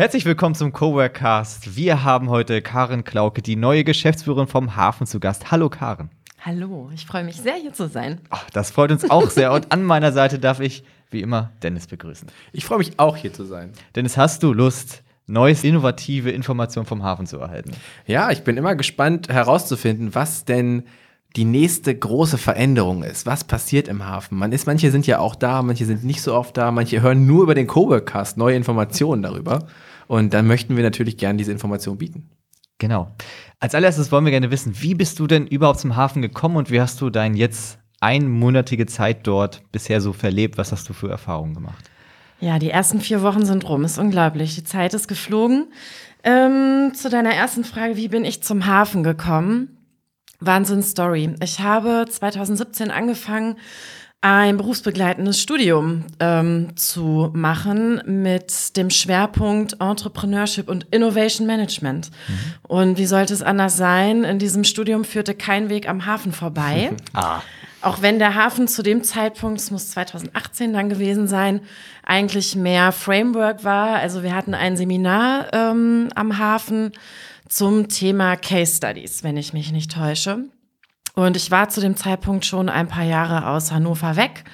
Herzlich willkommen zum Coworkcast. Wir haben heute Karen Klauke, die neue Geschäftsführerin vom Hafen, zu Gast. Hallo Karen. Hallo, ich freue mich sehr, hier zu sein. Ach, das freut uns auch sehr. Und an meiner Seite darf ich, wie immer, Dennis begrüßen. Ich freue mich auch, hier zu sein. Dennis, hast du Lust, neues, innovative Informationen vom Hafen zu erhalten? Ja, ich bin immer gespannt herauszufinden, was denn die nächste große Veränderung ist. Was passiert im Hafen? Man ist, manche sind ja auch da, manche sind nicht so oft da, manche hören nur über den Coworkcast neue Informationen darüber. Und dann möchten wir natürlich gerne diese Information bieten. Genau. Als allererstes wollen wir gerne wissen, wie bist du denn überhaupt zum Hafen gekommen und wie hast du dein jetzt einmonatige Zeit dort bisher so verlebt? Was hast du für Erfahrungen gemacht? Ja, die ersten vier Wochen sind rum. Ist unglaublich. Die Zeit ist geflogen. Ähm, zu deiner ersten Frage, wie bin ich zum Hafen gekommen? Wahnsinn Story. Ich habe 2017 angefangen, ein berufsbegleitendes Studium ähm, zu machen mit dem Schwerpunkt Entrepreneurship und Innovation Management. Mhm. Und wie sollte es anders sein? In diesem Studium führte kein Weg am Hafen vorbei. ah. Auch wenn der Hafen zu dem Zeitpunkt, es muss 2018 dann gewesen sein, eigentlich mehr Framework war. Also wir hatten ein Seminar ähm, am Hafen zum Thema Case Studies, wenn ich mich nicht täusche. Und ich war zu dem Zeitpunkt schon ein paar Jahre aus Hannover weg,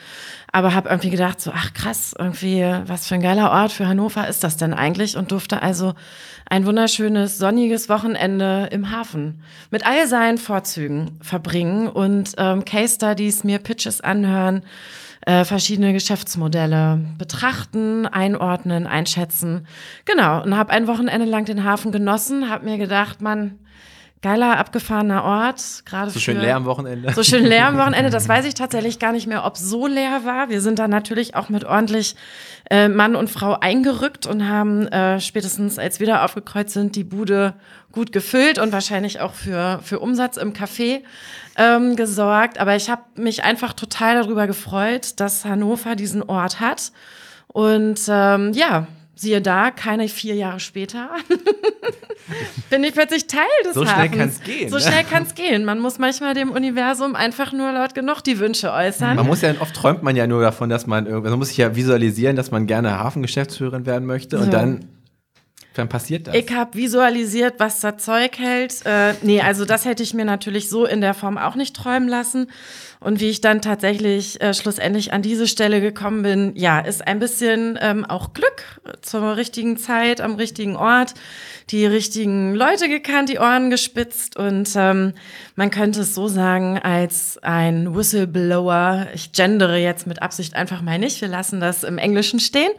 aber habe irgendwie gedacht, so, ach krass, irgendwie, was für ein geiler Ort für Hannover ist das denn eigentlich? Und durfte also ein wunderschönes, sonniges Wochenende im Hafen mit all seinen Vorzügen verbringen und ähm, Case Studies, mir Pitches anhören, äh, verschiedene Geschäftsmodelle betrachten, einordnen, einschätzen. Genau, und habe ein Wochenende lang den Hafen genossen, habe mir gedacht, man, geiler, abgefahrener Ort. Gerade so schön leer am Wochenende. So schön leer am Wochenende. Das weiß ich tatsächlich gar nicht mehr, ob so leer war. Wir sind da natürlich auch mit ordentlich äh, Mann und Frau eingerückt und haben äh, spätestens, als wir da aufgekreuzt sind, die Bude gut gefüllt und wahrscheinlich auch für, für Umsatz im Café ähm, gesorgt. Aber ich habe mich einfach total darüber gefreut, dass Hannover diesen Ort hat. Und ähm, ja, siehe da, keine vier Jahre später, bin ich plötzlich Teil des so Hafens. So schnell kann es gehen. So schnell kann es gehen. Man muss manchmal dem Universum einfach nur laut genug die Wünsche äußern. Man muss ja, oft träumt man ja nur davon, dass man irgendwie, man muss sich ja visualisieren, dass man gerne Hafengeschäftsführerin werden möchte so. und dann dann passiert das. Ich habe visualisiert, was das Zeug hält. Äh, nee, also das hätte ich mir natürlich so in der Form auch nicht träumen lassen. Und wie ich dann tatsächlich äh, schlussendlich an diese Stelle gekommen bin, ja, ist ein bisschen ähm, auch Glück zur richtigen Zeit, am richtigen Ort, die richtigen Leute gekannt, die Ohren gespitzt. Und ähm, man könnte es so sagen, als ein Whistleblower, ich gendere jetzt mit Absicht einfach mal nicht, wir lassen das im Englischen stehen,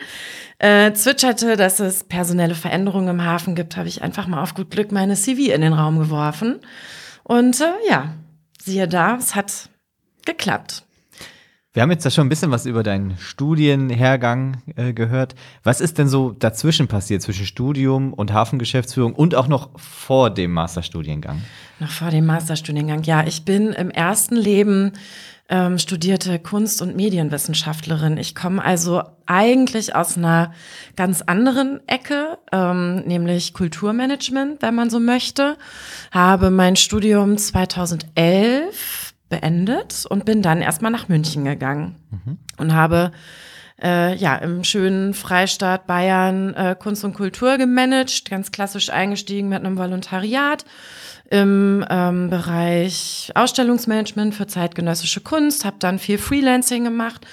äh, zwitscherte, dass es personelle Veränderungen im Hafen gibt, habe ich einfach mal auf gut Glück meine CV in den Raum geworfen. Und äh, ja, siehe da, es hat geklappt. Wir haben jetzt da schon ein bisschen was über deinen Studienhergang äh, gehört. Was ist denn so dazwischen passiert, zwischen Studium und Hafengeschäftsführung und auch noch vor dem Masterstudiengang? Noch vor dem Masterstudiengang, ja. Ich bin im ersten Leben ähm, studierte Kunst- und Medienwissenschaftlerin. Ich komme also eigentlich aus einer ganz anderen Ecke, ähm, nämlich Kulturmanagement, wenn man so möchte. Habe mein Studium 2011 beendet und bin dann erstmal nach München gegangen mhm. und habe äh, ja im schönen Freistaat Bayern äh, Kunst und Kultur gemanagt, ganz klassisch eingestiegen mit einem Volontariat im ähm, Bereich Ausstellungsmanagement für zeitgenössische Kunst, habe dann viel Freelancing gemacht,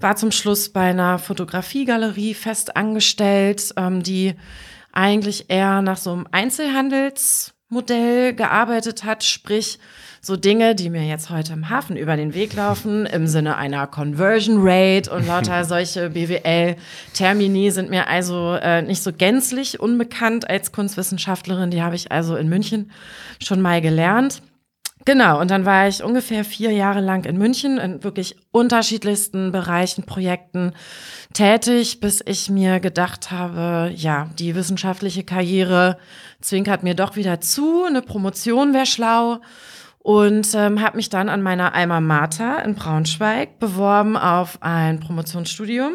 war zum Schluss bei einer Fotografiegalerie fest angestellt, ähm, die eigentlich eher nach so einem Einzelhandelsmodell gearbeitet hat, sprich so Dinge, die mir jetzt heute im Hafen über den Weg laufen, im Sinne einer Conversion Rate und lauter solche BWL-Termini sind mir also äh, nicht so gänzlich unbekannt als Kunstwissenschaftlerin. Die habe ich also in München schon mal gelernt. Genau, und dann war ich ungefähr vier Jahre lang in München in wirklich unterschiedlichsten Bereichen, Projekten tätig, bis ich mir gedacht habe, ja, die wissenschaftliche Karriere zwinkert mir doch wieder zu, eine Promotion wäre schlau und ähm, habe mich dann an meiner Alma Mater in Braunschweig beworben auf ein Promotionsstudium.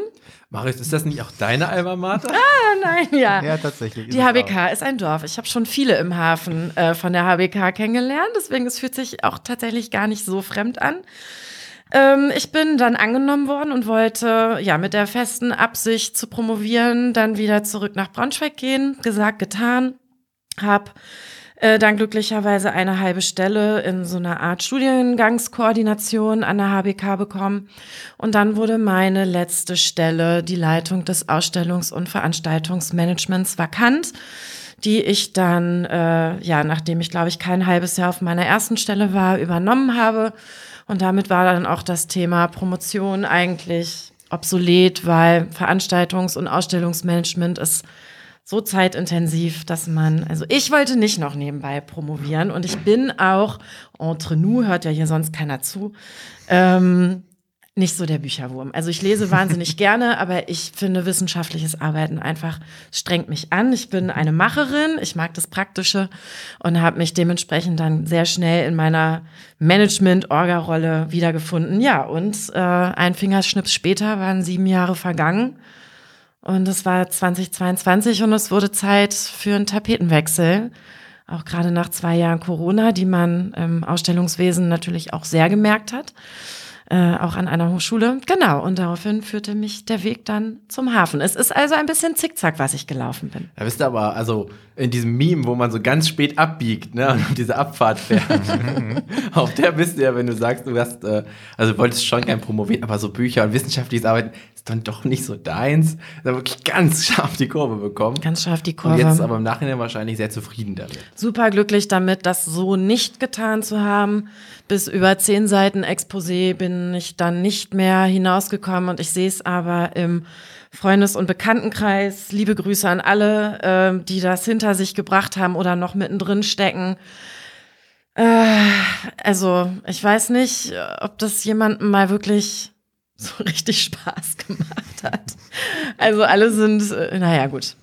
Marius, ist das nicht auch deine Alma Mater? Ah, nein, ja. Ja, tatsächlich. Die HBK ist ein Dorf. Ich habe schon viele im Hafen äh, von der HBK kennengelernt, deswegen es fühlt sich auch tatsächlich gar nicht so fremd an. Ähm, ich bin dann angenommen worden und wollte ja mit der festen Absicht zu promovieren, dann wieder zurück nach Braunschweig gehen. Gesagt, getan. Hab äh, dann glücklicherweise eine halbe Stelle in so einer Art Studiengangskoordination an der HBK bekommen. Und dann wurde meine letzte Stelle, die Leitung des Ausstellungs- und Veranstaltungsmanagements, vakant die ich dann, äh, ja, nachdem ich, glaube ich, kein halbes Jahr auf meiner ersten Stelle war, übernommen habe. Und damit war dann auch das Thema Promotion eigentlich obsolet, weil Veranstaltungs- und Ausstellungsmanagement ist so zeitintensiv, dass man, also ich wollte nicht noch nebenbei promovieren und ich bin auch, entre nous, hört ja hier sonst keiner zu, ähm, nicht so der Bücherwurm. Also ich lese wahnsinnig gerne, aber ich finde wissenschaftliches Arbeiten einfach strengt mich an. Ich bin eine Macherin, ich mag das Praktische und habe mich dementsprechend dann sehr schnell in meiner Management-Orga-Rolle wiedergefunden. Ja, und äh, ein Fingerschnips später waren sieben Jahre vergangen und es war 2022 und es wurde Zeit für einen Tapetenwechsel. Auch gerade nach zwei Jahren Corona, die man im Ausstellungswesen natürlich auch sehr gemerkt hat. Äh, auch an einer Hochschule. Genau, und daraufhin führte mich der Weg dann zum Hafen. Es ist also ein bisschen zickzack, was ich gelaufen bin. Da bist du aber, also in diesem Meme, wo man so ganz spät abbiegt, ne, und diese Abfahrt fährt. Auf der bist du ja, wenn du sagst, du hast, äh, also du wolltest schon gern promovieren, aber so Bücher und wissenschaftliches Arbeiten ist dann doch nicht so deins. Da wirklich ganz scharf die Kurve bekommen. Ganz scharf die Und Kurve. jetzt aber im Nachhinein wahrscheinlich sehr zufrieden damit. super glücklich damit, das so nicht getan zu haben. Bis über zehn Seiten Exposé bin ich dann nicht mehr hinausgekommen und ich sehe es aber im Freundes- und Bekanntenkreis. Liebe Grüße an alle, ähm, die das hinter sich gebracht haben oder noch mittendrin stecken. Äh, also, ich weiß nicht, ob das jemandem mal wirklich so richtig Spaß gemacht hat. Also, alle sind, äh, naja, gut.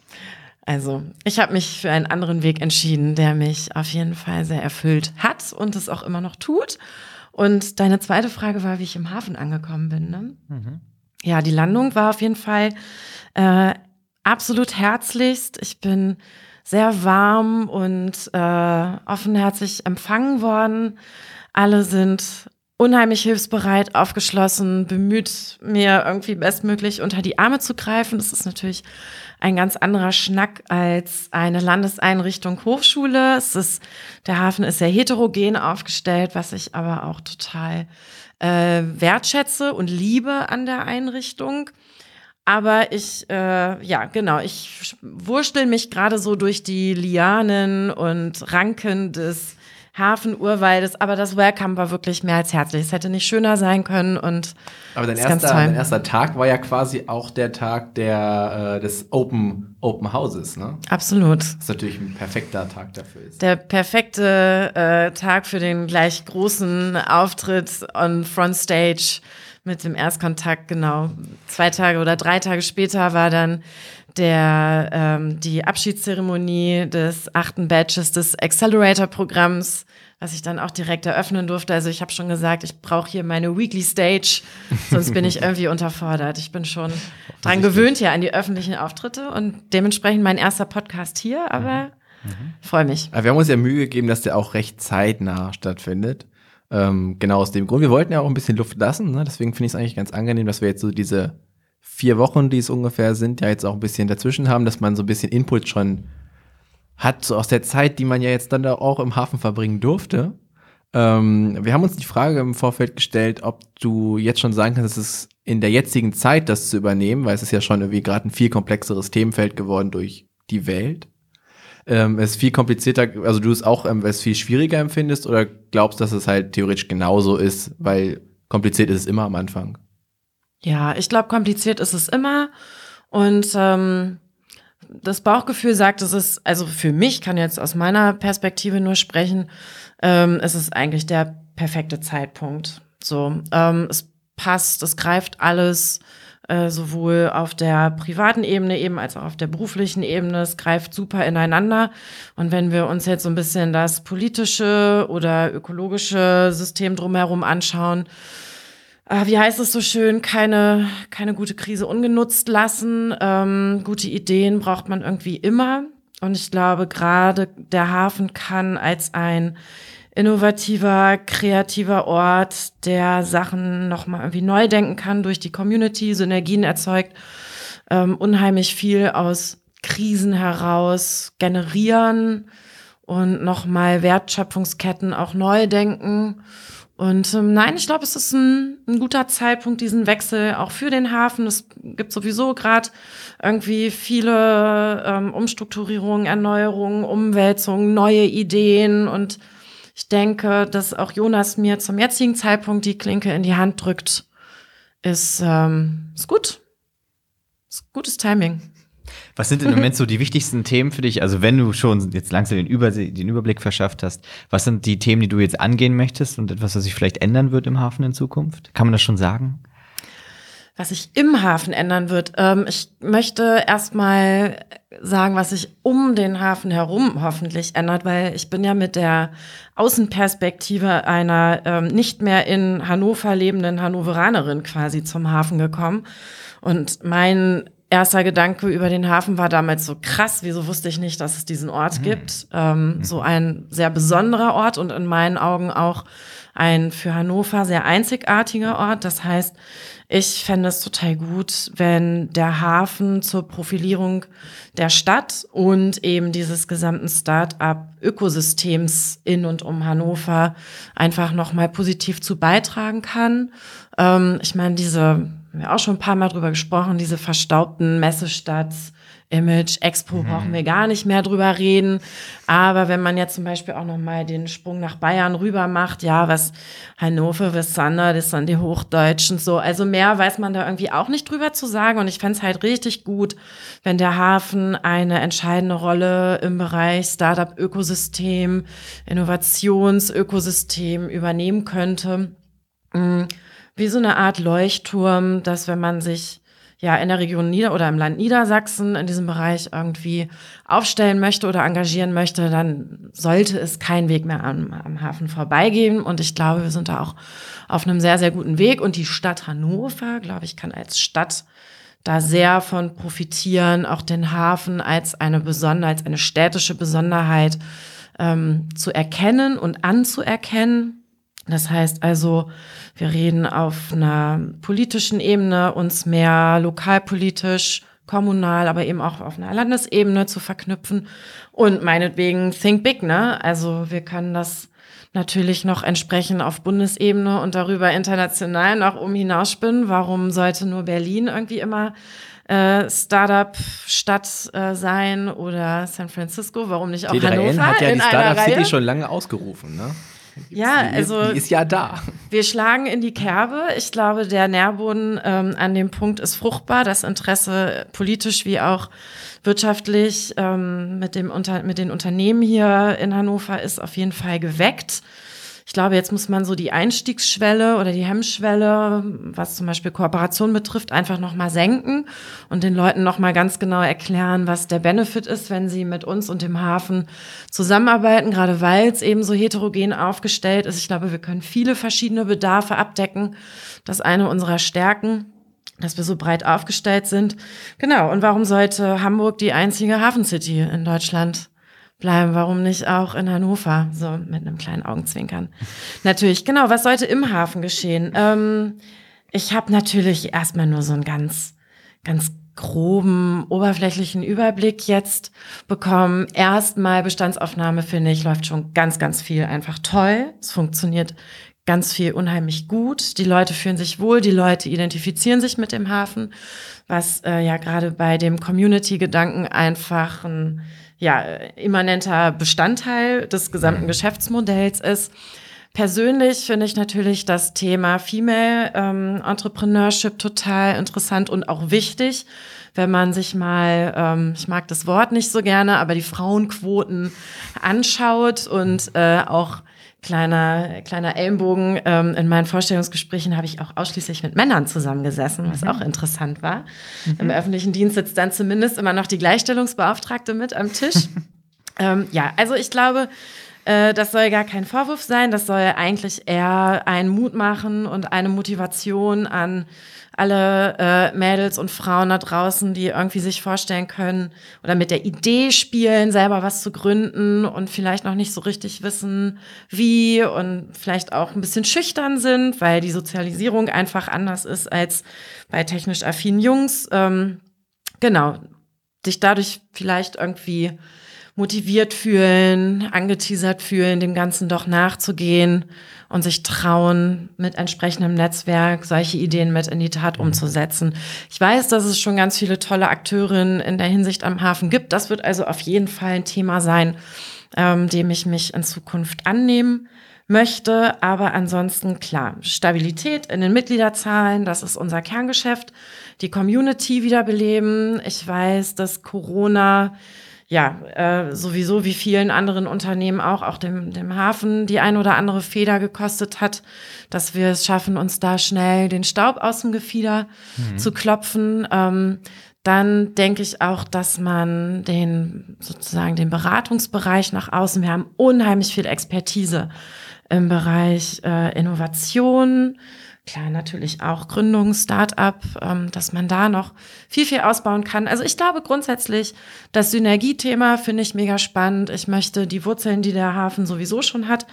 Also, ich habe mich für einen anderen Weg entschieden, der mich auf jeden Fall sehr erfüllt hat und es auch immer noch tut. Und deine zweite Frage war, wie ich im Hafen angekommen bin. Ne? Ja, die Landung war auf jeden Fall äh, absolut herzlichst. Ich bin sehr warm und äh, offenherzig empfangen worden. Alle sind unheimlich hilfsbereit, aufgeschlossen, bemüht, mir irgendwie bestmöglich unter die Arme zu greifen. Das ist natürlich ein ganz anderer Schnack als eine Landeseinrichtung Hochschule. Es ist, der Hafen ist sehr heterogen aufgestellt, was ich aber auch total äh, wertschätze und liebe an der Einrichtung. Aber ich, äh, ja, genau, ich wurschtel mich gerade so durch die Lianen und Ranken des Hafenurwaldes, aber das Welcome war wirklich mehr als herzlich. Es hätte nicht schöner sein können und Aber dein erster, dein erster Tag war ja quasi auch der Tag der, äh, des Open, Open Houses, ne? absolut. Das ist natürlich ein perfekter Tag dafür ist. Der perfekte äh, Tag für den gleich großen Auftritt on Front Stage mit dem Erstkontakt, genau. Zwei Tage oder drei Tage später war dann der, ähm, die Abschiedszeremonie des achten Batches des Accelerator-Programms, was ich dann auch direkt eröffnen durfte. Also ich habe schon gesagt, ich brauche hier meine Weekly Stage, sonst bin ich irgendwie unterfordert. Ich bin schon dran gewöhnt hier an die öffentlichen Auftritte und dementsprechend mein erster Podcast hier, aber freue mich. Aber wir haben uns ja Mühe gegeben, dass der auch recht zeitnah stattfindet. Ähm, genau aus dem Grund. Wir wollten ja auch ein bisschen Luft lassen, ne? deswegen finde ich es eigentlich ganz angenehm, dass wir jetzt so diese vier Wochen, die es ungefähr sind, ja jetzt auch ein bisschen dazwischen haben, dass man so ein bisschen Input schon hat, so aus der Zeit, die man ja jetzt dann da auch im Hafen verbringen durfte. Ähm, wir haben uns die Frage im Vorfeld gestellt, ob du jetzt schon sagen kannst, es in der jetzigen Zeit das zu übernehmen, weil es ist ja schon irgendwie gerade ein viel komplexeres Themenfeld geworden durch die Welt. Ähm, es ist viel komplizierter, also du es auch ähm, es viel schwieriger empfindest oder glaubst, dass es halt theoretisch genauso ist, weil kompliziert ist es immer am Anfang. Ja, ich glaube, kompliziert ist es immer. Und ähm, das Bauchgefühl sagt, es ist, also für mich kann jetzt aus meiner Perspektive nur sprechen, ähm, ist es eigentlich der perfekte Zeitpunkt. So, ähm, es passt, es greift alles äh, sowohl auf der privaten Ebene eben als auch auf der beruflichen Ebene. Es greift super ineinander. Und wenn wir uns jetzt so ein bisschen das politische oder ökologische System drumherum anschauen, wie heißt es so schön, keine, keine gute Krise ungenutzt lassen. Ähm, gute Ideen braucht man irgendwie immer. Und ich glaube, gerade der Hafen kann als ein innovativer, kreativer Ort, der Sachen nochmal irgendwie neu denken kann, durch die Community Synergien erzeugt, ähm, unheimlich viel aus Krisen heraus generieren und nochmal Wertschöpfungsketten auch neu denken. Und ähm, nein, ich glaube, es ist ein, ein guter Zeitpunkt, diesen Wechsel auch für den Hafen. Es gibt sowieso gerade irgendwie viele ähm, Umstrukturierungen, Erneuerungen, Umwälzungen, neue Ideen und ich denke, dass auch Jonas mir zum jetzigen Zeitpunkt die Klinke in die Hand drückt, ist, ähm, ist gut. Ist gutes Timing. Was sind im Moment so die wichtigsten Themen für dich? Also wenn du schon jetzt langsam den, Über den Überblick verschafft hast, was sind die Themen, die du jetzt angehen möchtest und etwas, was sich vielleicht ändern wird im Hafen in Zukunft? Kann man das schon sagen? was sich im Hafen ändern wird. Ähm, ich möchte erstmal sagen, was sich um den Hafen herum hoffentlich ändert, weil ich bin ja mit der Außenperspektive einer ähm, nicht mehr in Hannover lebenden Hannoveranerin quasi zum Hafen gekommen. Und mein erster Gedanke über den Hafen war damals so krass, wieso wusste ich nicht, dass es diesen Ort mhm. gibt. Ähm, mhm. So ein sehr besonderer Ort und in meinen Augen auch ein für Hannover sehr einzigartiger Ort. Das heißt, ich fände es total gut, wenn der Hafen zur Profilierung der Stadt und eben dieses gesamten Start-up-Ökosystems in und um Hannover einfach nochmal positiv zu beitragen kann. Ähm, ich meine, diese, haben wir auch schon ein paar Mal drüber gesprochen, diese verstaubten Messestadt, Image, Expo mhm. brauchen wir gar nicht mehr drüber reden. Aber wenn man jetzt zum Beispiel auch noch mal den Sprung nach Bayern rüber macht, ja, was Hannover, was Sander, das sind die Hochdeutschen so. Also mehr weiß man da irgendwie auch nicht drüber zu sagen. Und ich fände es halt richtig gut, wenn der Hafen eine entscheidende Rolle im Bereich Startup-Ökosystem, Innovationsökosystem übernehmen könnte. Mm, wie so eine Art Leuchtturm, dass wenn man sich ja in der Region Nieder oder im Land Niedersachsen in diesem Bereich irgendwie aufstellen möchte oder engagieren möchte, dann sollte es keinen Weg mehr am, am Hafen vorbeigehen. Und ich glaube, wir sind da auch auf einem sehr, sehr guten Weg. Und die Stadt Hannover, glaube ich, kann als Stadt da sehr von profitieren, auch den Hafen als eine Besonderheit, als eine städtische Besonderheit ähm, zu erkennen und anzuerkennen. Das heißt also, wir reden auf einer politischen Ebene, uns mehr lokalpolitisch, kommunal, aber eben auch auf einer Landesebene zu verknüpfen und meinetwegen Think Big, ne? Also wir können das natürlich noch entsprechend auf Bundesebene und darüber international noch um hinausspinnen. Warum sollte nur Berlin irgendwie immer äh, Startup-Stadt äh, sein oder San Francisco? Warum nicht auch T3N Hannover? hat ja die Startup City schon lange ausgerufen, ne? Ja, die also ist, die ist ja da. wir schlagen in die Kerbe. Ich glaube, der Nährboden ähm, an dem Punkt ist fruchtbar. Das Interesse politisch wie auch wirtschaftlich ähm, mit, dem Unter mit den Unternehmen hier in Hannover ist auf jeden Fall geweckt. Ich glaube, jetzt muss man so die Einstiegsschwelle oder die Hemmschwelle, was zum Beispiel Kooperation betrifft, einfach nochmal senken und den Leuten nochmal ganz genau erklären, was der Benefit ist, wenn sie mit uns und dem Hafen zusammenarbeiten, gerade weil es eben so heterogen aufgestellt ist. Ich glaube, wir können viele verschiedene Bedarfe abdecken. Das ist eine unserer Stärken dass wir so breit aufgestellt sind. Genau. Und warum sollte Hamburg die einzige Hafencity in Deutschland bleiben. Warum nicht auch in Hannover? So mit einem kleinen Augenzwinkern. natürlich, genau. Was sollte im Hafen geschehen? Ähm, ich habe natürlich erstmal nur so einen ganz, ganz groben, oberflächlichen Überblick jetzt bekommen. Erstmal Bestandsaufnahme, finde ich, läuft schon ganz, ganz viel einfach toll. Es funktioniert ganz viel unheimlich gut. Die Leute fühlen sich wohl, die Leute identifizieren sich mit dem Hafen, was äh, ja gerade bei dem Community-Gedanken einfach ein ja, immanenter Bestandteil des gesamten mhm. Geschäftsmodells ist. Persönlich finde ich natürlich das Thema Female ähm, Entrepreneurship total interessant und auch wichtig, wenn man sich mal, ähm, ich mag das Wort nicht so gerne, aber die Frauenquoten anschaut und äh, auch kleiner, kleiner Ellenbogen. Ähm, in meinen Vorstellungsgesprächen habe ich auch ausschließlich mit Männern zusammengesessen, was auch interessant war. Im öffentlichen Dienst sitzt dann zumindest immer noch die Gleichstellungsbeauftragte mit am Tisch. ähm, ja, also ich glaube, äh, das soll gar kein Vorwurf sein, das soll eigentlich eher einen Mut machen und eine Motivation an alle äh, Mädels und Frauen da draußen, die irgendwie sich vorstellen können oder mit der Idee spielen, selber was zu gründen und vielleicht noch nicht so richtig wissen, wie und vielleicht auch ein bisschen schüchtern sind, weil die Sozialisierung einfach anders ist als bei technisch affinen Jungs. Ähm, genau, sich dadurch vielleicht irgendwie motiviert fühlen, angeteasert fühlen, dem Ganzen doch nachzugehen und sich trauen, mit entsprechendem Netzwerk solche Ideen mit in die Tat umzusetzen. Ich weiß, dass es schon ganz viele tolle Akteurinnen in der Hinsicht am Hafen gibt. Das wird also auf jeden Fall ein Thema sein, ähm, dem ich mich in Zukunft annehmen möchte. Aber ansonsten klar, Stabilität in den Mitgliederzahlen, das ist unser Kerngeschäft. Die Community wiederbeleben. Ich weiß, dass Corona ja, äh, sowieso wie vielen anderen Unternehmen auch, auch dem, dem Hafen, die ein oder andere Feder gekostet hat, dass wir es schaffen, uns da schnell den Staub aus dem Gefieder mhm. zu klopfen. Ähm, dann denke ich auch, dass man den sozusagen den Beratungsbereich nach außen, wir haben unheimlich viel Expertise im Bereich äh, Innovation, klar, natürlich auch Gründung, Start-up, ähm, dass man da noch viel, viel ausbauen kann. Also ich glaube grundsätzlich, das Synergiethema finde ich mega spannend. Ich möchte die Wurzeln, die der Hafen sowieso schon hat,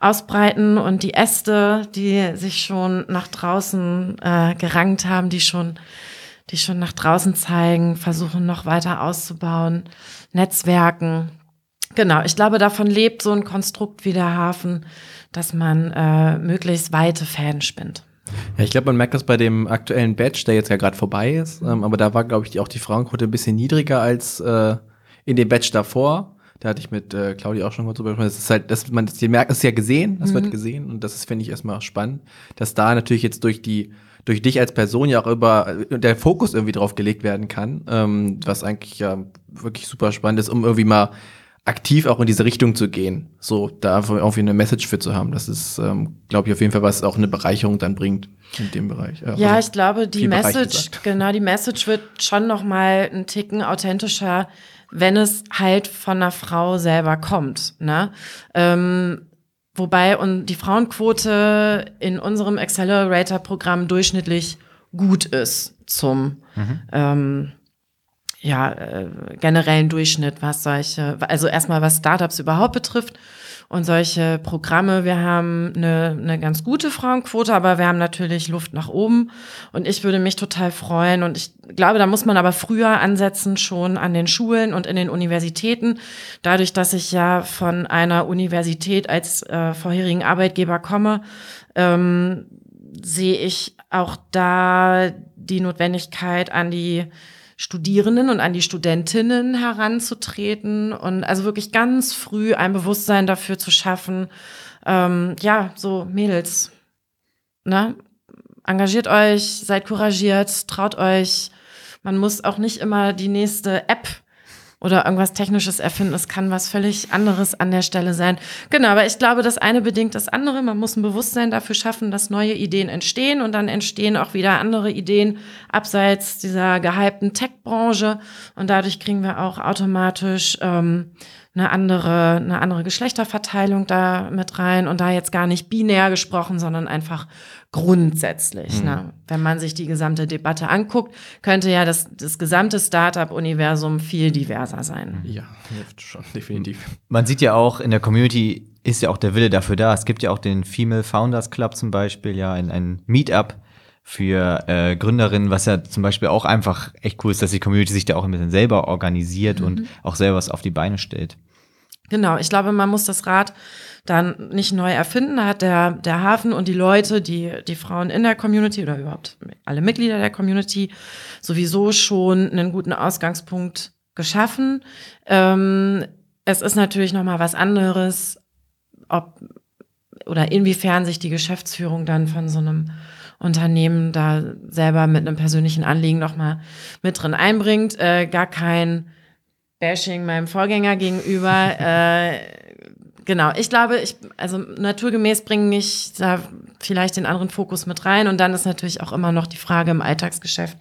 ausbreiten und die Äste, die sich schon nach draußen äh, gerankt haben, die schon die schon nach draußen zeigen, versuchen noch weiter auszubauen, Netzwerken. Genau, ich glaube, davon lebt so ein Konstrukt wie der Hafen, dass man äh, möglichst weite Fäden spinnt. Ja, ich glaube, man merkt das bei dem aktuellen Badge, der jetzt ja gerade vorbei ist. Ähm, aber da war, glaube ich, die, auch die Frauenquote ein bisschen niedriger als äh, in dem Badge davor. Da hatte ich mit äh, Claudia auch schon mal drüber gesprochen. Das ist halt, das, man, das, merkt es ja gesehen, das mhm. wird gesehen. Und das ist, finde ich, erstmal spannend, dass da natürlich jetzt durch die, durch dich als Person ja auch über äh, der Fokus irgendwie drauf gelegt werden kann, ähm, was eigentlich ja wirklich super spannend ist, um irgendwie mal aktiv auch in diese Richtung zu gehen. So, da irgendwie eine Message für zu haben. Das ist, ähm, glaube ich, auf jeden Fall, was auch eine Bereicherung dann bringt in dem Bereich. Ja, ja also ich glaube, die Message, genau, die Message wird schon noch mal ein Ticken authentischer, wenn es halt von einer Frau selber kommt. Ne? Ähm, wobei und die Frauenquote in unserem Accelerator-Programm durchschnittlich gut ist zum mhm. ähm, ja, äh, generellen Durchschnitt, was solche, also erstmal was Startups überhaupt betrifft und solche Programme. Wir haben eine, eine ganz gute Frauenquote, aber wir haben natürlich Luft nach oben. Und ich würde mich total freuen. Und ich glaube, da muss man aber früher ansetzen, schon an den Schulen und in den Universitäten. Dadurch, dass ich ja von einer Universität als äh, vorherigen Arbeitgeber komme, ähm, sehe ich auch da die Notwendigkeit an die Studierenden und an die Studentinnen heranzutreten und also wirklich ganz früh ein Bewusstsein dafür zu schaffen, ähm, ja, so Mädels, ne? Engagiert euch, seid couragiert, traut euch. Man muss auch nicht immer die nächste App oder irgendwas Technisches erfinden. Es kann was völlig anderes an der Stelle sein. Genau, aber ich glaube, das eine bedingt das andere. Man muss ein Bewusstsein dafür schaffen, dass neue Ideen entstehen und dann entstehen auch wieder andere Ideen abseits dieser gehypten Tech-Branche und dadurch kriegen wir auch automatisch ähm, eine andere, eine andere Geschlechterverteilung da mit rein und da jetzt gar nicht binär gesprochen, sondern einfach grundsätzlich. Mhm. Ne? Wenn man sich die gesamte Debatte anguckt, könnte ja das, das gesamte Startup-Universum viel diverser sein. Ja, hilft schon, definitiv. Man sieht ja auch in der Community ist ja auch der Wille dafür da. Es gibt ja auch den Female Founders Club zum Beispiel, ja, ein, ein Meetup für äh, Gründerinnen, was ja zum Beispiel auch einfach echt cool ist, dass die Community sich da auch ein bisschen selber organisiert mhm. und auch selber was auf die Beine stellt. Genau, ich glaube, man muss das Rad dann nicht neu erfinden. Da hat der, der Hafen und die Leute, die, die Frauen in der Community oder überhaupt alle Mitglieder der Community sowieso schon einen guten Ausgangspunkt geschaffen. Ähm, es ist natürlich noch mal was anderes, ob oder inwiefern sich die Geschäftsführung dann von so einem Unternehmen da selber mit einem persönlichen Anliegen noch mal mit drin einbringt. Äh, gar kein Bashing meinem Vorgänger gegenüber. äh, genau. Ich glaube, ich, also naturgemäß bringe ich da vielleicht den anderen Fokus mit rein. Und dann ist natürlich auch immer noch die Frage im Alltagsgeschäft,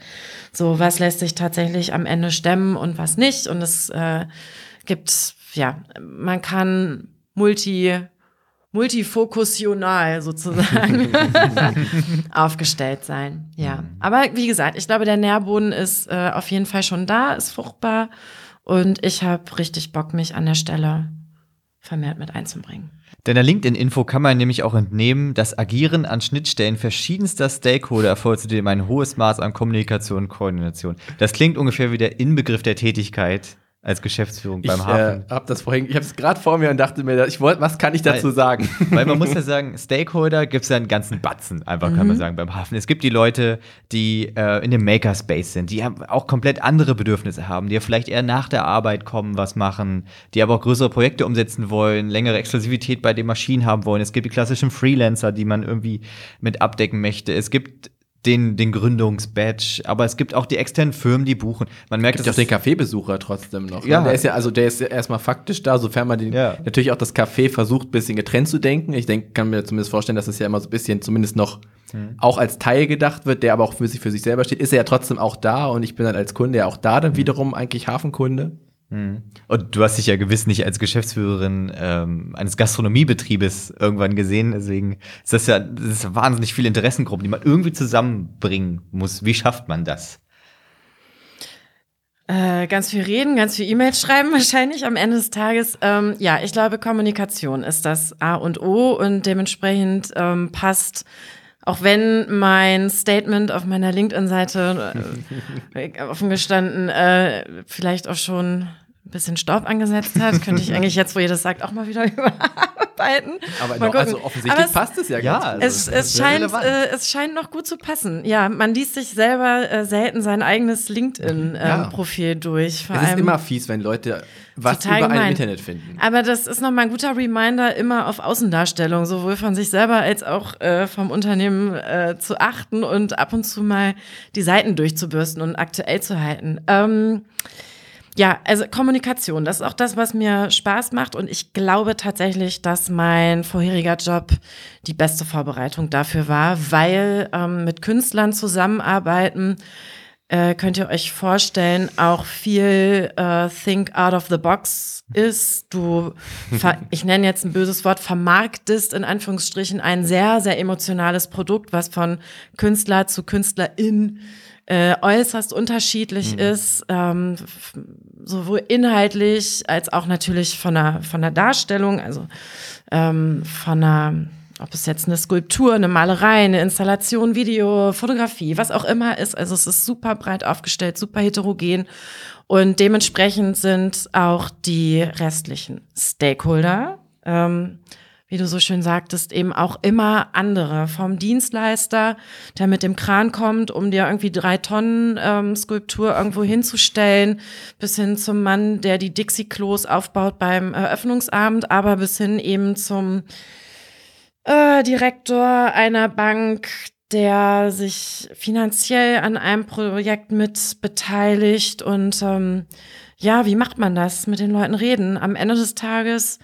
so was lässt sich tatsächlich am Ende stemmen und was nicht. Und es äh, gibt, ja, man kann multi multifokusional sozusagen aufgestellt sein. Ja, aber wie gesagt, ich glaube, der Nährboden ist äh, auf jeden Fall schon da, ist fruchtbar und ich habe richtig Bock, mich an der Stelle vermehrt mit einzubringen. Deiner LinkedIn-Info kann man nämlich auch entnehmen, das Agieren an Schnittstellen verschiedenster Stakeholder erfolgt zudem ein hohes Maß an Kommunikation und Koordination. Das klingt ungefähr wie der Inbegriff der Tätigkeit als Geschäftsführung beim ich Hafen. äh, habe das vorhin, ich habe es gerade vor mir und dachte mir, ich wollte, was kann ich dazu Weil- sagen? Weil man muss ja sagen, Stakeholder gibt es ja einen ganzen Batzen, einfach kann man sagen, beim Hafen. Es gibt die Leute, die äh, in dem Makerspace sind, die auch komplett andere Bedürfnisse haben, die ja vielleicht eher nach der Arbeit kommen, was machen, die aber auch größere Projekte umsetzen wollen, längere Exklusivität bei den Maschinen haben wollen. Es gibt die klassischen Freelancer, die man irgendwie mit abdecken möchte. Es gibt den, den Gründungsbadge, aber es gibt auch die externen Firmen, die buchen. Man merkt, gibt ja dass auch den es- Kaffeebesucher trotzdem noch. Ja. Ne? Der ist ja, also der ist ja erstmal faktisch da, sofern man den, Ja. natürlich auch das Café versucht, ein bisschen getrennt zu denken. Ich denke, kann mir zumindest vorstellen, dass es ja immer so ein bisschen zumindest noch Hm. auch als Teil gedacht wird, der aber auch für sich, für sich selber steht, ist er ja trotzdem auch da und ich bin dann als Kunde ja auch da Hm. dann wiederum eigentlich Hafenkunde. Und du hast dich ja gewiss nicht als Geschäftsführerin ähm, eines Gastronomiebetriebes irgendwann gesehen. Deswegen ist das ja das ist wahnsinnig viele Interessengruppen, die man irgendwie zusammenbringen muss. Wie schafft man das? Äh, ganz viel reden, ganz viel E-Mails schreiben wahrscheinlich am Ende des Tages. Ähm, ja, ich glaube, Kommunikation ist das A und O und dementsprechend ähm, passt, auch wenn mein Statement auf meiner LinkedIn-Seite äh, offen gestanden äh, vielleicht auch schon ein bisschen Staub angesetzt hat, könnte ich eigentlich jetzt, wo ihr das sagt, auch mal wieder überarbeiten. Aber gucken. also offensichtlich Aber es- passt es ja, Ja, ganz also- es, es, scheint, äh, es scheint noch gut zu passen. Ja, man liest sich selber äh, selten sein eigenes Ja. LinkedIn-Profil durch. Vor es ist allem, immer fies, wenn Leute was Total über gemein. Internet finden. aber das ist nochmal ein guter Reminder, immer auf Außendarstellung, sowohl von sich selber als auch äh, vom Unternehmen äh, zu achten und ab und zu mal die Seiten durchzubürsten und aktuell zu halten. Ähm, ja, also Kommunikation, das ist auch das, was mir Spaß macht. Und ich glaube tatsächlich, dass mein vorheriger Job die beste Vorbereitung dafür war, weil ähm, mit Künstlern zusammenarbeiten, äh, könnt ihr euch vorstellen, auch viel äh, Think out of the box ist. Du, ich nenne jetzt ein böses Wort, vermarktest in Anführungsstrichen ein sehr, sehr emotionales Produkt, was von Künstler zu Künstlerin äh, äußerst unterschiedlich ist, ähm, sowohl inhaltlich als auch natürlich von der, von der Darstellung, also ähm, von der, ob es jetzt eine Skulptur, eine Malerei, eine Installation, Video, Fotografie, was auch immer ist. Also es ist super breit aufgestellt, super heterogen und dementsprechend sind auch die restlichen Stakeholder, ähm, wie du so schön sagtest, eben auch immer andere. Vom Dienstleister, der mit dem Kran kommt, um dir irgendwie drei Tonnen ähm, Skulptur irgendwo hinzustellen, bis hin zum Mann, der die Dixie-Klos aufbaut beim Eröffnungsabend, aber bis hin eben zum äh, Direktor einer Bank, der sich finanziell an einem Projekt mit beteiligt. Und ähm, ja, wie macht man das? Mit den Leuten reden. Am Ende des Tages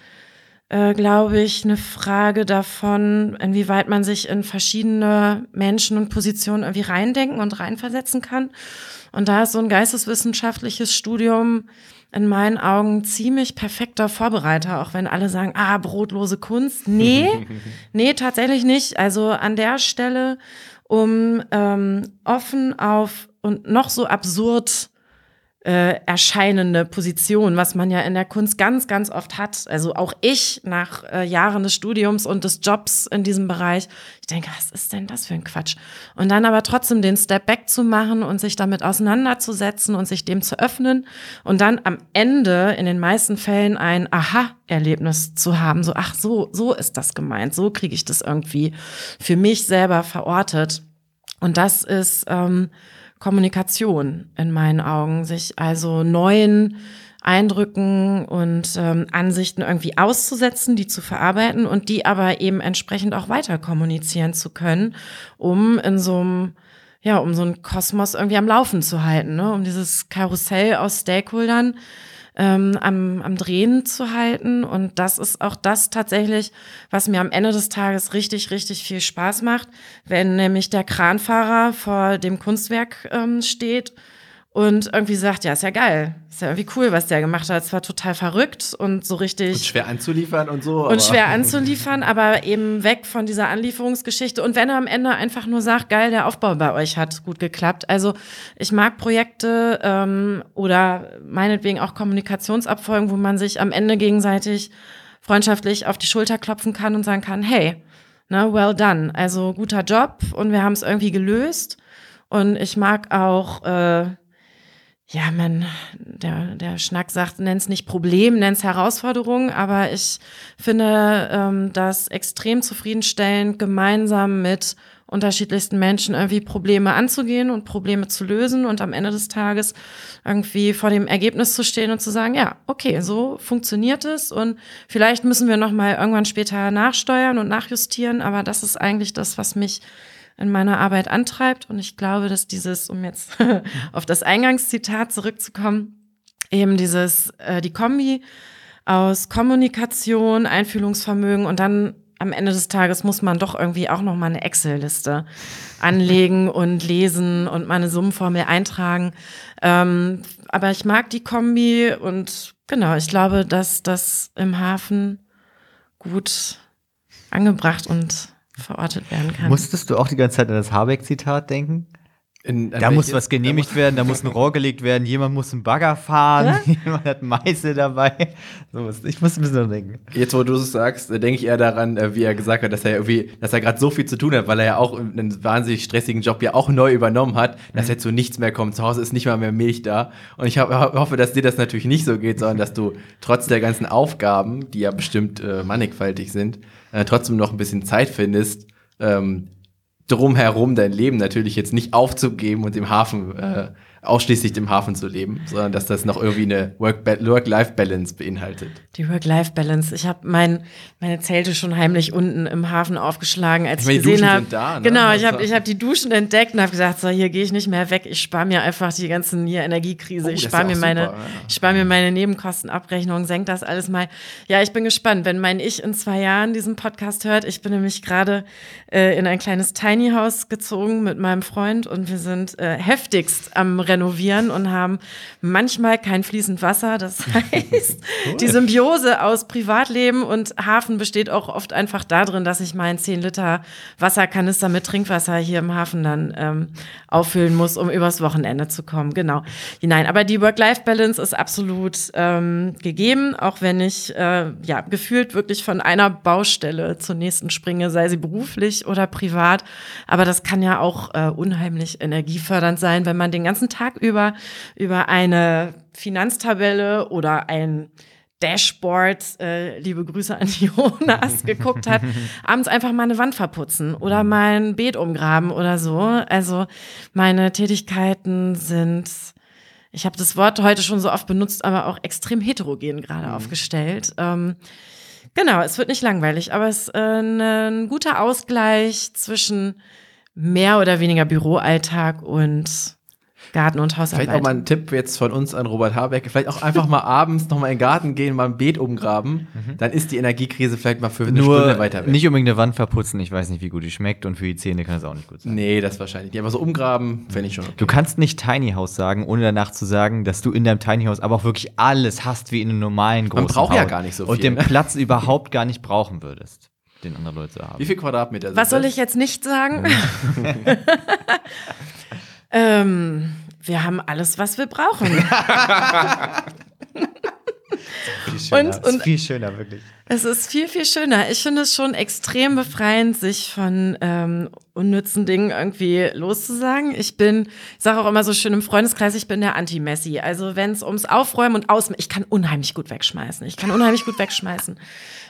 äh, glaube ich, eine Frage davon, inwieweit man sich in verschiedene Menschen und Positionen irgendwie reindenken und reinversetzen kann. Und da ist so ein geisteswissenschaftliches Studium in meinen Augen ziemlich perfekter Vorbereiter, auch wenn alle sagen, ah, brotlose Kunst. Nee, nee, tatsächlich nicht. Also an der Stelle, um ähm, offen auf und noch so absurd äh, erscheinende Position, was man ja in der Kunst ganz, ganz oft hat. Also auch ich nach äh, Jahren des Studiums und des Jobs in diesem Bereich, ich denke, was ist denn das für ein Quatsch? Und dann aber trotzdem den Step back zu machen und sich damit auseinanderzusetzen und sich dem zu öffnen und dann am Ende in den meisten Fällen ein Aha-Erlebnis zu haben. So, ach so, so ist das gemeint. So kriege ich das irgendwie für mich selber verortet. Und das ist ähm, Kommunikation in meinen Augen, sich also neuen Eindrücken und ähm, Ansichten irgendwie auszusetzen, die zu verarbeiten und die aber eben entsprechend auch weiter kommunizieren zu können, um in so einem ja, um so einen Kosmos irgendwie am Laufen zu halten, ne? um dieses Karussell aus Stakeholdern ähm, am, am Drehen zu halten. Und das ist auch das tatsächlich, was mir am Ende des Tages richtig, richtig viel Spaß macht, wenn nämlich der Kranfahrer vor dem Kunstwerk ähm, steht und irgendwie sagt, ja, ist ja geil. Ist ja irgendwie cool, was der gemacht hat. Es war total verrückt und so richtig. Und schwer anzuliefern und so. Und schwer anzuliefern, aber eben weg von dieser Anlieferungsgeschichte. Und wenn er am Ende einfach nur sagt, geil, der Aufbau bei euch hat gut geklappt. Also ich mag Projekte ähm, oder meinetwegen auch Kommunikationsabfolgen, wo man sich am Ende gegenseitig freundschaftlich auf die Schulter klopfen kann und sagen kann, hey, ne, well done. Also guter Job und wir haben es irgendwie gelöst. Und ich mag auch äh, ja, man, der, der Schnack sagt, nenn es nicht Problem, nenn es Herausforderung, aber ich finde ähm, das extrem zufriedenstellend, gemeinsam mit unterschiedlichsten Menschen irgendwie Probleme anzugehen und Probleme zu lösen und am Ende des Tages irgendwie vor dem Ergebnis zu stehen und zu sagen, ja, okay, so funktioniert es und vielleicht müssen wir noch mal irgendwann später nachsteuern und nachjustieren, aber das ist eigentlich das, was mich in meiner Arbeit antreibt. Und ich glaube, dass dieses, um jetzt auf das Eingangszitat zurückzukommen, eben dieses, äh, die Kombi aus Kommunikation, Einfühlungsvermögen und dann am Ende des Tages muss man doch irgendwie auch noch mal eine Excel-Liste anlegen und lesen und meine Summenformel eintragen. Ähm, aber ich mag die Kombi und genau, ich glaube, dass das im Hafen gut angebracht und verortet werden kann. Musstest du auch die ganze Zeit an das Habeck-Zitat denken? In, Da muss was genehmigt werden, da muss ein Rohr gelegt werden, jemand muss einen Bagger fahren, jemand hat Meißel dabei. So was. Ich muss ein bisschen denken. Jetzt, wo du es sagst, denke ich eher daran, äh, wie er gesagt hat, dass er irgendwie, dass er gerade so viel zu tun hat, weil er ja auch einen wahnsinnig stressigen Job ja auch neu übernommen hat, dass Mhm. er zu nichts mehr kommt. Zu Hause ist nicht mal mehr Milch da. Und ich hoffe, dass dir das natürlich nicht so geht, sondern dass du trotz der ganzen Aufgaben, die ja bestimmt äh, mannigfaltig sind, äh, trotzdem noch ein bisschen Zeit findest, ähm, drumherum dein Leben natürlich jetzt nicht aufzugeben und im Hafen, äh, ausschließlich dem Hafen zu leben, sondern dass das noch irgendwie eine Work- Work-Life-Balance beinhaltet. Die Work-Life-Balance. Ich habe mein, meine Zelte schon heimlich unten im Hafen aufgeschlagen, als Ich ich, meine, die gesehen habe. ne? Genau, ich Also- habe ich hab die Duschen entdeckt und habe gesagt, so hier gehe ich nicht mehr weg. Ich spare mir einfach die ganzen hier Energiekrise. Oh, ich spare mir meine, super, ja. ich spare mir meine Nebenkostenabrechnung, senk das alles mal. Ja, ich bin gespannt, wenn mein Ich in zwei Jahren diesen Podcast hört. Ich bin nämlich gerade äh, in ein kleines Tiny House gezogen mit meinem Freund und wir sind äh, heftigst am Renovieren und haben manchmal kein fließend Wasser. Das heißt, die Symbiose aus Privatleben und Hafen besteht auch oft einfach darin, dass ich meinen 10 Liter Wasserkanister mit Trinkwasser hier im Hafen dann ähm, auffüllen muss, um übers Wochenende zu kommen. Genau. Nein, aber die Work-Life-Balance ist absolut ähm, gegeben, auch wenn ich äh, ja gefühlt wirklich von einer Baustelle zur nächsten springe, sei sie beruflich oder privat. Aber das kann ja auch äh, unheimlich energiefördernd sein, wenn man den ganzen Tag über über eine Finanztabelle oder ein Dashboard, äh, liebe Grüße an Jonas, geguckt hat, abends einfach mal eine Wand verputzen oder mal ein Beet umgraben oder so. Also meine Tätigkeiten sind, ich habe das Wort heute schon so oft benutzt, aber auch extrem heterogen gerade aufgestellt. Ähm, genau, es wird nicht langweilig, aber es ist äh, ein guter Ausgleich zwischen mehr oder weniger Büroalltag und Garten- und Hausarbeit. Vielleicht auch mal ein Tipp jetzt von uns an Robert Habeck. Vielleicht auch einfach mal abends noch mal in den Garten gehen, mal ein Beet umgraben. Dann ist die Energiekrise vielleicht mal für eine Nur Stunde weiter weg. nicht unbedingt eine Wand verputzen, ich weiß nicht, wie gut die schmeckt und für die Zähne kann es auch nicht gut sein. Nee, das wahrscheinlich nicht. Aber so umgraben fände ich schon okay. Du kannst nicht Tiny House sagen, ohne danach zu sagen, dass du in deinem Tiny House aber auch wirklich alles hast wie in einem normalen großen braucht ja Haus gar nicht so Und viel, den ne? Platz überhaupt gar nicht brauchen würdest, den andere Leute zu haben. Wie viel Quadratmeter sind Was soll das? ich jetzt nicht sagen? ähm, wir haben alles, was wir brauchen. Viel schöner, Und- und- ist viel schöner, wirklich. Es ist viel, viel schöner. Ich finde es schon extrem befreiend, sich von ähm, unnützen Dingen irgendwie loszusagen. Ich bin, ich sage auch immer so schön im Freundeskreis, ich bin der Anti-Messi. Also wenn es ums Aufräumen und Aus... Ich kann unheimlich gut wegschmeißen. Ich kann unheimlich gut wegschmeißen.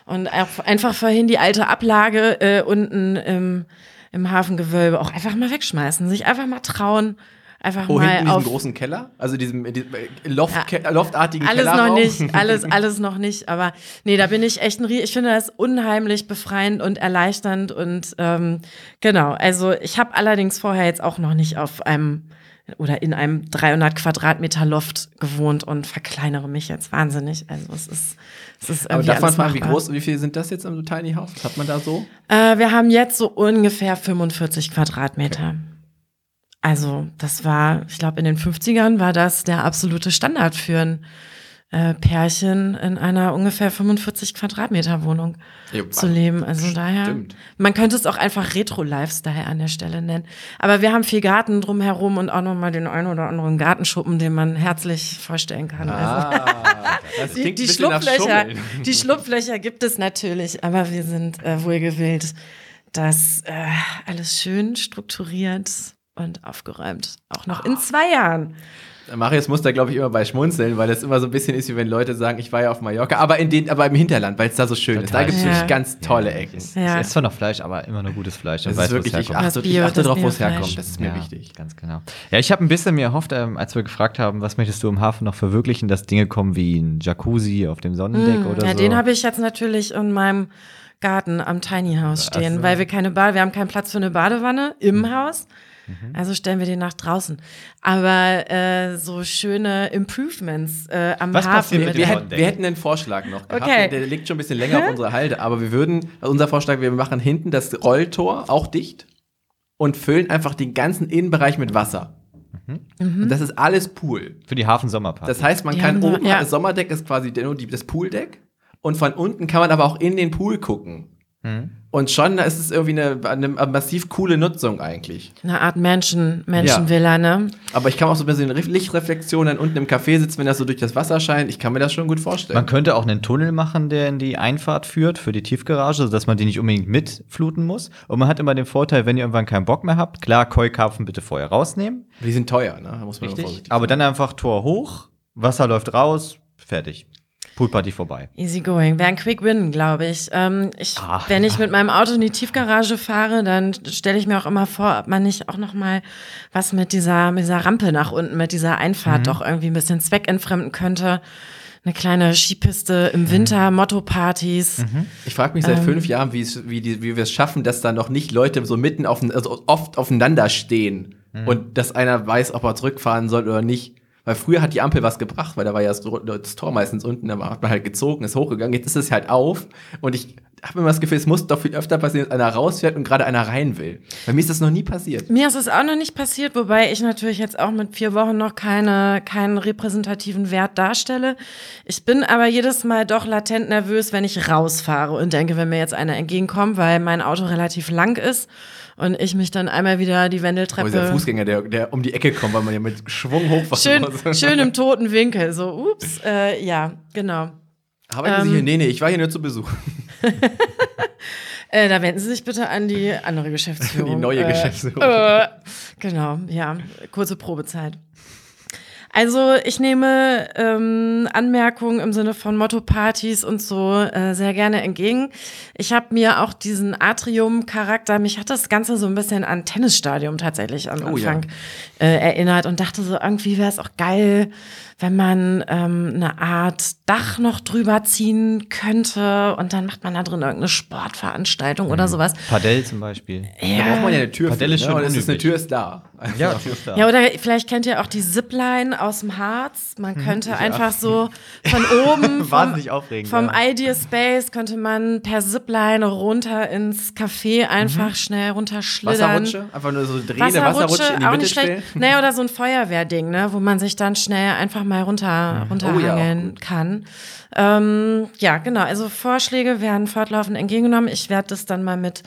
Und einfach vorhin die alte Ablage äh, unten im, im Hafengewölbe auch einfach mal wegschmeißen. Sich einfach mal trauen, einfach Oh, mal hinten in auf... diesem großen Keller? Also diesem, in diesem äh, Loft, Ke- loftartigen Alles Kellerraum? noch nicht, alles, alles noch nicht. Aber nee, da bin ich echt ein Rie Ich finde das unheimlich befreiend und erleichternd. Und ähm, genau, also ich habe allerdings vorher jetzt auch noch nicht auf einem oder in einem 300 Quadratmeter Loft gewohnt und verkleinere mich jetzt wahnsinnig. Also es ist, es ist Aber darf man fragen, wie groß, wie viel sind das jetzt im Tiny House? Was hat man da so? Äh, wir haben jetzt so ungefähr 45 Quadratmeter. Also, das war, ich glaube, in den 50ern war das der absolute Standard für ein äh, Pärchen in einer ungefähr 45 Quadratmeter Wohnung Ja, zu leben. Also daher, Stimmt. man könnte es auch einfach Retro-Lifestyle an der Stelle nennen. Aber wir haben viel Garten drumherum und auch nochmal den einen oder anderen Gartenschuppen, den man herzlich vorstellen kann. Also, Ah, das die, die Schlupflöcher, die Schlupflöcher gibt es natürlich, aber wir sind äh, wohlgewillt, dass äh, alles schön strukturiert und aufgeräumt. Auch noch in zwei Jahren. Marius muss da, glaube ich, immer bei schmunzeln, weil das immer so ein bisschen ist, wie wenn Leute sagen, ich war ja auf Mallorca, aber, in den, aber im Hinterland, weil es da so schön ist. Da Total. gibt es Ja. wirklich ganz tolle Ecken. Es Ja. ist zwar noch Fleisch, aber immer nur gutes Fleisch. Das und weiß, ist wo es wirklich, ich herkommt. achte, Das ich Bio, achte drauf, wo es herkommt. Das ist mir ja, wichtig. Ganz genau. Ja, ich habe ein bisschen mir erhofft, ähm, als wir gefragt haben, was möchtest du im Hafen noch verwirklichen, dass Dinge kommen wie ein Jacuzzi auf dem Sonnendeck oder Hm, ja, so. den habe ich jetzt natürlich in meinem Garten am Tiny House stehen, so. weil wir keine Bade, wir haben keinen Platz für eine Badewanne im Mhm. Haus. Also stellen wir den nach draußen. Aber äh, so schöne Improvements äh, am Was Hafen. passiert Wir, mit wir, dem hätten, Sonnendeck? wir hätten einen Vorschlag noch gehabt. Okay. Der liegt schon ein bisschen länger auf unserer Halde, aber wir würden, also unser Vorschlag, wir machen hinten das Rolltor auch dicht und füllen einfach den ganzen Innenbereich mit Wasser. Mhm. Und das ist alles Pool. Für die Hafen-Sommerparty. Das heißt, man Die kann so- oben, ja. das Sommerdeck ist quasi nur die, das Pooldeck und von unten kann man aber auch in den Pool gucken. Mhm. Und schon ist es irgendwie eine, eine massiv coole Nutzung eigentlich. Eine Art Menschen, Menschenvilla, ne? Aber ich kann auch so ein bisschen Ref- Lichtreflexion dann unten im Café sitzen, wenn das so durch das Wasser scheint. Ich kann mir das schon gut vorstellen. Man könnte auch einen Tunnel machen, der in die Einfahrt führt für die Tiefgarage, sodass man die nicht unbedingt mitfluten muss. Und man hat immer den Vorteil, wenn ihr irgendwann keinen Bock mehr habt, klar, Koi-Karpfen bitte vorher rausnehmen. die sind teuer, ne? Da muss man vorsichtig Aber dann einfach Tor hoch, Wasser läuft raus, fertig. Poolparty vorbei. Easy going. Wäre ein Quick Win, glaube ich. Ähm, ich Ah. wenn ich mit meinem Auto in die Tiefgarage fahre, dann stelle ich mir auch immer vor, ob man nicht auch noch mal was mit dieser, mit dieser Rampe nach unten, mit dieser Einfahrt doch irgendwie ein bisschen zweckentfremden könnte. Eine kleine Skipiste im Winter, Motto-Partys. Ich frage mich seit Ähm. fünf Jahren, wie, wie, wie wir es schaffen, dass da noch nicht Leute so mitten auf, also oft aufeinander stehen und dass einer weiß, ob er zurückfahren soll oder nicht. Weil früher hat die Ampel was gebracht, weil da war ja das, Tor meistens unten, da hat man halt gezogen, ist hochgegangen, jetzt ist es halt auf. Und ich habe immer das Gefühl, es muss doch viel öfter passieren, dass einer rausfährt und gerade einer rein will. Bei mir ist das noch nie passiert. Mir ist es auch noch nicht passiert, wobei ich natürlich jetzt auch mit vier Wochen noch keine, keinen repräsentativen Wert darstelle. Ich bin aber jedes Mal doch latent nervös, wenn ich rausfahre und denke, wenn mir jetzt einer entgegenkommt, weil mein Auto relativ lang ist und ich mich dann einmal wieder die Aber dieser Wendeltreppe Fußgänger, der, der um die Ecke kommt, weil man ja mit Schwung hochfahren schön, muss. schön im toten Winkel, so ups, äh, ja, genau. Arbeiten Sie Ähm. hier? Nee, nee, ich war hier nur zu Besuch. Äh, da wenden Sie sich bitte an die andere Geschäftsführung. Die neue äh, Geschäftsführung. Äh, genau, ja, kurze Probezeit. Also ich nehme ähm, Anmerkungen im Sinne von Motto-Partys und so äh, sehr gerne entgegen. Ich habe mir auch diesen Atrium-Charakter, mich hat das Ganze so ein bisschen an Tennisstadium tatsächlich am Oh, ja. Äh, erinnert und dachte so, irgendwie wäre es auch geil, wenn man ähm, eine Art Dach noch drüber ziehen könnte und dann macht man da drin irgendeine Sportveranstaltung Mhm. oder sowas. Padel zum Beispiel. Da braucht man ja eine Tür für, Padel ist ne? schon Und es ist eine. Tür ist da. Ja, ist da. Ja, oder vielleicht kennt ihr auch die Zipline aus dem Harz. Man könnte einfach so von oben, vom, Wahnsinnig aufregend, vom ja. Idea Space könnte man per Zipline runter ins Café einfach schnell runterschlittern. Wasserrutsche? Einfach nur so drehende Wasserrutsche, in die auch Mitte nicht schlecht. Naja, oder so ein Feuerwehrding, ne, wo man sich dann schnell einfach mal runter, runterhangeln Oh ja, kann. Ähm, ja, genau. Also Vorschläge werden fortlaufend entgegengenommen. Ich werde das dann mal mit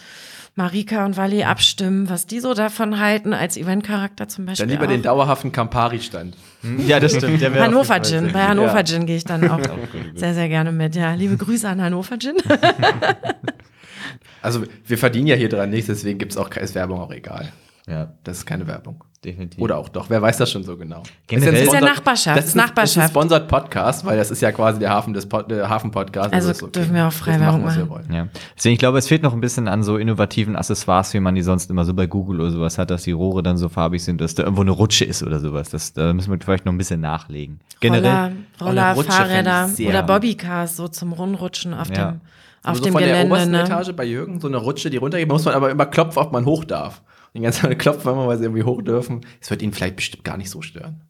Marika und Wally abstimmen, was die so davon halten, als Eventcharakter zum Beispiel. Dann lieber auch. den dauerhaften Campari-Stand. Ja, das stimmt. Der Hannover Gin. Bei. Hannover Ja. Gin gehe ich dann auch sehr, sehr gerne mit. Ja, liebe Grüße an Hannover Gin. Also wir verdienen ja hier dran nichts, deswegen gibt's auch ist Werbung auch egal. Ja, Das ist keine Werbung. Definitiv. Oder auch doch, wer weiß das schon so genau. Generell- Das ist ja Nachbarschaft, Das ist, ein- Das ist ein Nachbarschaft. Sponsored Podcast, weil das ist ja quasi der Hafen des Pod, der Hafen-Podcast. Also ist okay. dürfen wir auch frei machen, was wir wollen. Ja. Deswegen, ich glaube, es fehlt noch ein bisschen an so innovativen Accessoires, wie man die sonst immer so bei Google oder sowas hat, dass die Rohre dann so farbig sind, dass da irgendwo eine Rutsche ist oder sowas. Das, da müssen wir vielleicht noch ein bisschen nachlegen. Roller, Generell. Roller Rolle Rutsche Fahrräder oder Bobbycars so zum Rundrutschen auf Ja. dem, auf Also so dem von der Gelände. obersten Ne? Etage bei Jürgen, so eine Rutsche, die runtergeht, muss man aber immer klopfen, ob man hoch darf. Die ganze Zeit klopfen immer, weil sie irgendwie hoch dürfen. Es wird ihn vielleicht bestimmt gar nicht so stören.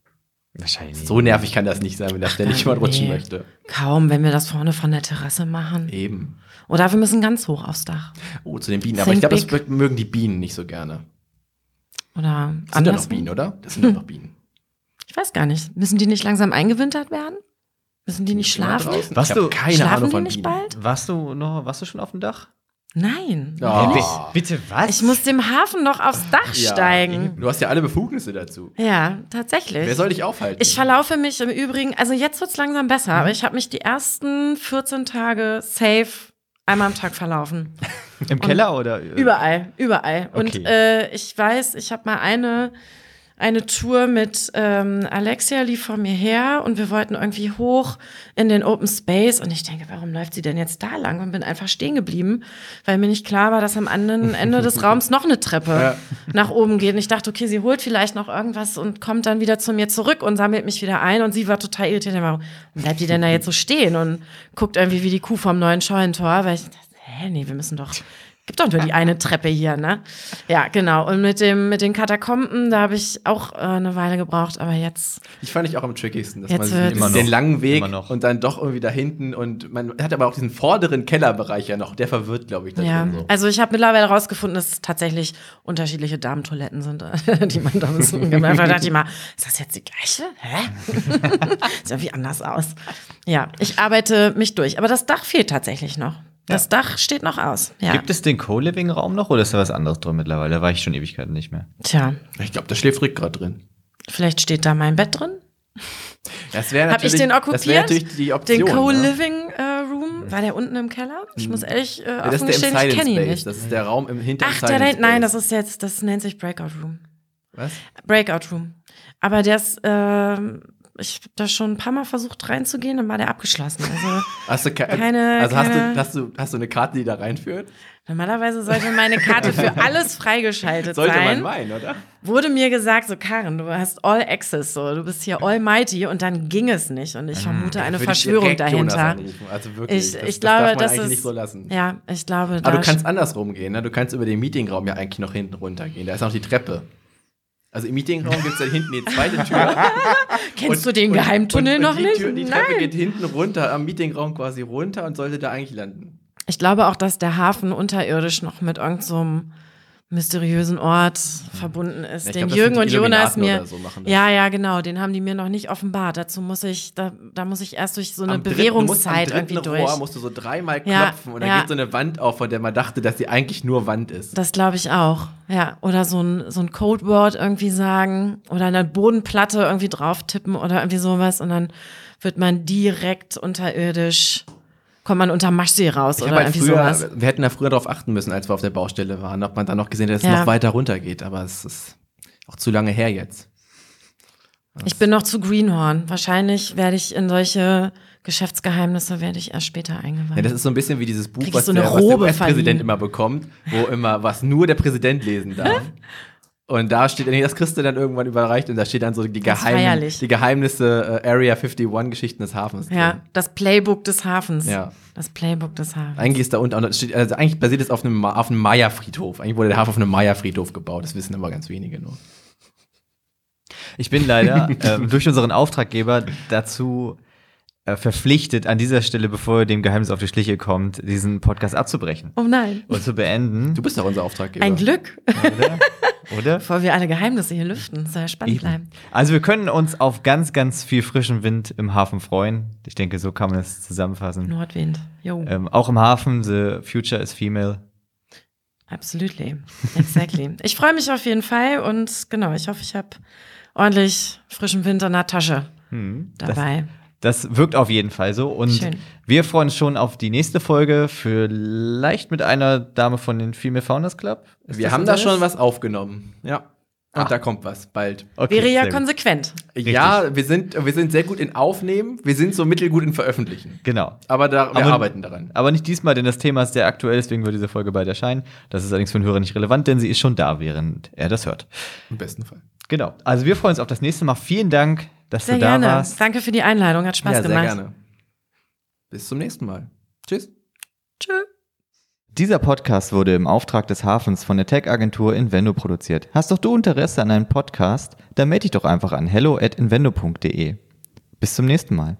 Wahrscheinlich. So nervig kann das nicht sein, wenn da ständig jemand rutschen nee. möchte. Kaum, wenn wir das vorne von der Terrasse machen. Eben. Oder wir müssen ganz hoch aufs Dach. Oh, zu den Bienen. Aber Think ich glaube, das big. mögen die Bienen nicht so gerne. Oder Das sind ja noch Bienen, oder? Das sind ja noch Bienen. Ich weiß gar nicht. Müssen die nicht langsam eingewintert werden? Müssen die nicht schlafen? Was du- keine Schlafen Ahnung die von nicht Bienen. bald? Warst du noch, warst du schon auf dem Dach? Nein. Oh. Bitte was? Ich muss dem Hafen noch aufs Dach Ja, steigen. Du hast ja alle Befugnisse dazu. Ja, tatsächlich. Wer soll dich aufhalten? Ich verlaufe mich im Übrigen, also jetzt wird's langsam besser, Mhm. aber ich habe mich die ersten 14 Tage safe einmal am Tag verlaufen. Im Keller oder? Überall, überall. Und Okay. äh, ich weiß, ich habe mal eine, eine Tour mit ähm, Alexia lief vor mir her und wir wollten irgendwie hoch in den Open Space und ich denke, warum läuft sie denn jetzt da lang und bin einfach stehen geblieben, weil mir nicht klar war, dass am anderen Ende des Raums noch eine Treppe Ja. nach oben geht. Und ich dachte, okay, sie holt vielleicht noch irgendwas und kommt dann wieder zu mir zurück und sammelt mich wieder ein und sie war total irritiert. Warum bleibt die denn da jetzt so stehen und guckt irgendwie wie die Kuh vom neuen Scheunentor, weil ich dachte, hä, nee, wir müssen doch Gibt doch nur die eine Treppe hier, ne? Ja, genau. Und mit dem mit den Katakomben, da habe ich auch äh, eine Weile gebraucht, aber jetzt Ich fand ich auch am trickigsten, dass Jetzt man sich Immer den noch. langen Weg Immer noch. und dann doch irgendwie da hinten und man hat aber auch diesen vorderen Kellerbereich ja noch, der verwirrt, glaube ich, da ja. so. Also ich habe mittlerweile raurausgefunden, dass es tatsächlich unterschiedliche Damentoiletten sind, die man da müssen. Einfach dachte ich mal, ist das jetzt die gleiche? Hä? Sieht irgendwie anders aus. Ja, ich arbeite mich durch, aber das Dach fehlt tatsächlich noch. Das Dach steht noch aus. Ja. Gibt es den Co-Living-Raum noch oder ist da was anderes drin mittlerweile? Da war ich schon Ewigkeiten nicht mehr. Tja, Ich glaube, da schläft Rick gerade drin. vielleicht steht da mein Bett drin. Das wäre Hab ich natürlich, den Das okkupiert? natürlich die Option. Den ne? Co-Living äh, war der unten im Keller? Ich muss ehrlich äh, Ja, das offen gestehen, ich kenne ihn nicht. Das ist der Raum im hinteren Ach, der Space. nein, das ist jetzt, das nennt sich Breakout Room. Was? Breakout Room. Aber der ist, ähm, ich habe da schon ein paar Mal versucht reinzugehen, dann war der abgeschlossen. Also Hast du ke Keine- also hast, keine- du, hast, du, hast du eine Karte, die da reinführt? normalerweise sollte meine Karte für alles freigeschaltet Sollte man sein. meinen, oder? Wurde mir gesagt, so Karen, du hast All Access, so du bist hier Almighty und dann ging es nicht. Und ich vermute eine ich Verschwörung dahinter. Also wirklich. Ich, das, ich glaube, das darf man das eigentlich ist nicht so lassen. Ja, ich glaube, Aber du kannst andersrum gehen, ne? Du kannst über den Meetingraum ja eigentlich noch hinten runtergehen. Da ist noch die Treppe. Also im Meetingraum gibt es da hinten die zweite Tür. Kennst du den Geheimtunnel und, noch und die nicht? Tür, die Treppe Nein. geht hinten runter, am Meetingraum quasi runter und sollte da eigentlich landen. Ich glaube auch, dass der Hafen unterirdisch noch mit irgendeinem so mysteriösen Ort verbunden ist, Ja, den glaub, Jürgen und Jonas mir. so ja, ja, genau, den haben die mir noch nicht offenbart. Dazu muss ich, da, da muss ich erst durch so eine Am Bewährungszeit dritten irgendwie Rohr durch. musst du so dreimal Ja, klopfen und dann ja. geht so eine Wand auf, von der man dachte, dass sie eigentlich nur Wand ist. Das glaube ich auch. Ja, oder so ein, so ein Codewort irgendwie sagen oder eine Bodenplatte irgendwie drauf tippen oder irgendwie sowas und dann wird man direkt unterirdisch, kommt man unter Maschsee raus Ich oder halt irgendwie früher, sowas. wir hätten da früher darauf achten müssen, als wir auf der Baustelle waren, ob man dann noch gesehen hat, dass es Ja. noch weiter runter geht. Aber es ist auch zu lange her jetzt. Ich bin noch zu Greenhorn. Wahrscheinlich werde ich in solche Geschäftsgeheimnisse werde ich erst später eingeweiht. Ja, das ist so ein bisschen wie dieses Buch, was, so der, was der US-Präsident immer bekommt, wo immer, was nur der Präsident lesen darf. Und da steht, nee, das kriegst du dann irgendwann überreicht und da steht dann so die, Geheim, die Geheimnisse äh, Area 51 Geschichten des Hafens. ja, drin. das Playbook des Hafens. Ja. Das Playbook des Hafens. Eigentlich ist da unten, also eigentlich basiert es auf einem, auf einem Maya-Friedhof. Eigentlich wurde der Hafen auf einem Maya-Friedhof gebaut. Das wissen aber ganz wenige nur. Ich bin leider ähm, durch unseren Auftraggeber dazu äh, verpflichtet, an dieser Stelle, bevor ihr dem Geheimnis auf die Schliche kommt, diesen Podcast abzubrechen oh nein. und zu beenden. Du bist doch unser Auftraggeber. Ein Glück, Oder? Oder? bevor wir alle Geheimnisse hier lüften. Soll ja spannend bleiben. Also wir können uns auf ganz, ganz viel frischen Wind im Hafen freuen. Ich denke, so kann man es zusammenfassen. Nordwind. Jo. Ähm, auch im Hafen, the future is female. Absolutely. Exactly. ich freue mich auf jeden Fall und genau, ich hoffe, ich habe ordentlich frischen Wind in der Tasche Hm, dabei. Das, das wirkt auf jeden Fall so. Und Schön. wir freuen uns schon auf die nächste Folge, vielleicht mit einer Dame von den Female Founders Club. Ist Wir haben da schon was aufgenommen. Ja. Und Ah. da kommt was bald. Okay, Wäre ja konsequent. Ja, wir sind, wir sind sehr gut in Aufnehmen, wir sind so mittelgut in Veröffentlichen. Genau. Aber da, wir Aber- arbeiten daran. Aber nicht diesmal, denn das Thema ist sehr aktuell, deswegen wird diese Folge bald erscheinen. Das ist allerdings für den Hörer nicht relevant, denn sie ist schon da, während er das hört. Im besten Fall. Genau. Also wir freuen uns auf das nächste Mal. Vielen Dank, dass Sehr du da gerne. warst. Danke für die Einladung. Hat Spaß ja, sehr gemacht. gerne. Bis zum nächsten Mal. Tschüss. Tschüss. Dieser Podcast wurde im Auftrag des Hafens von der Tech-Agentur Invendo produziert. Hast doch du Interesse an einem Podcast? Dann melde dich doch einfach an hello at invendo.de. Bis zum nächsten Mal.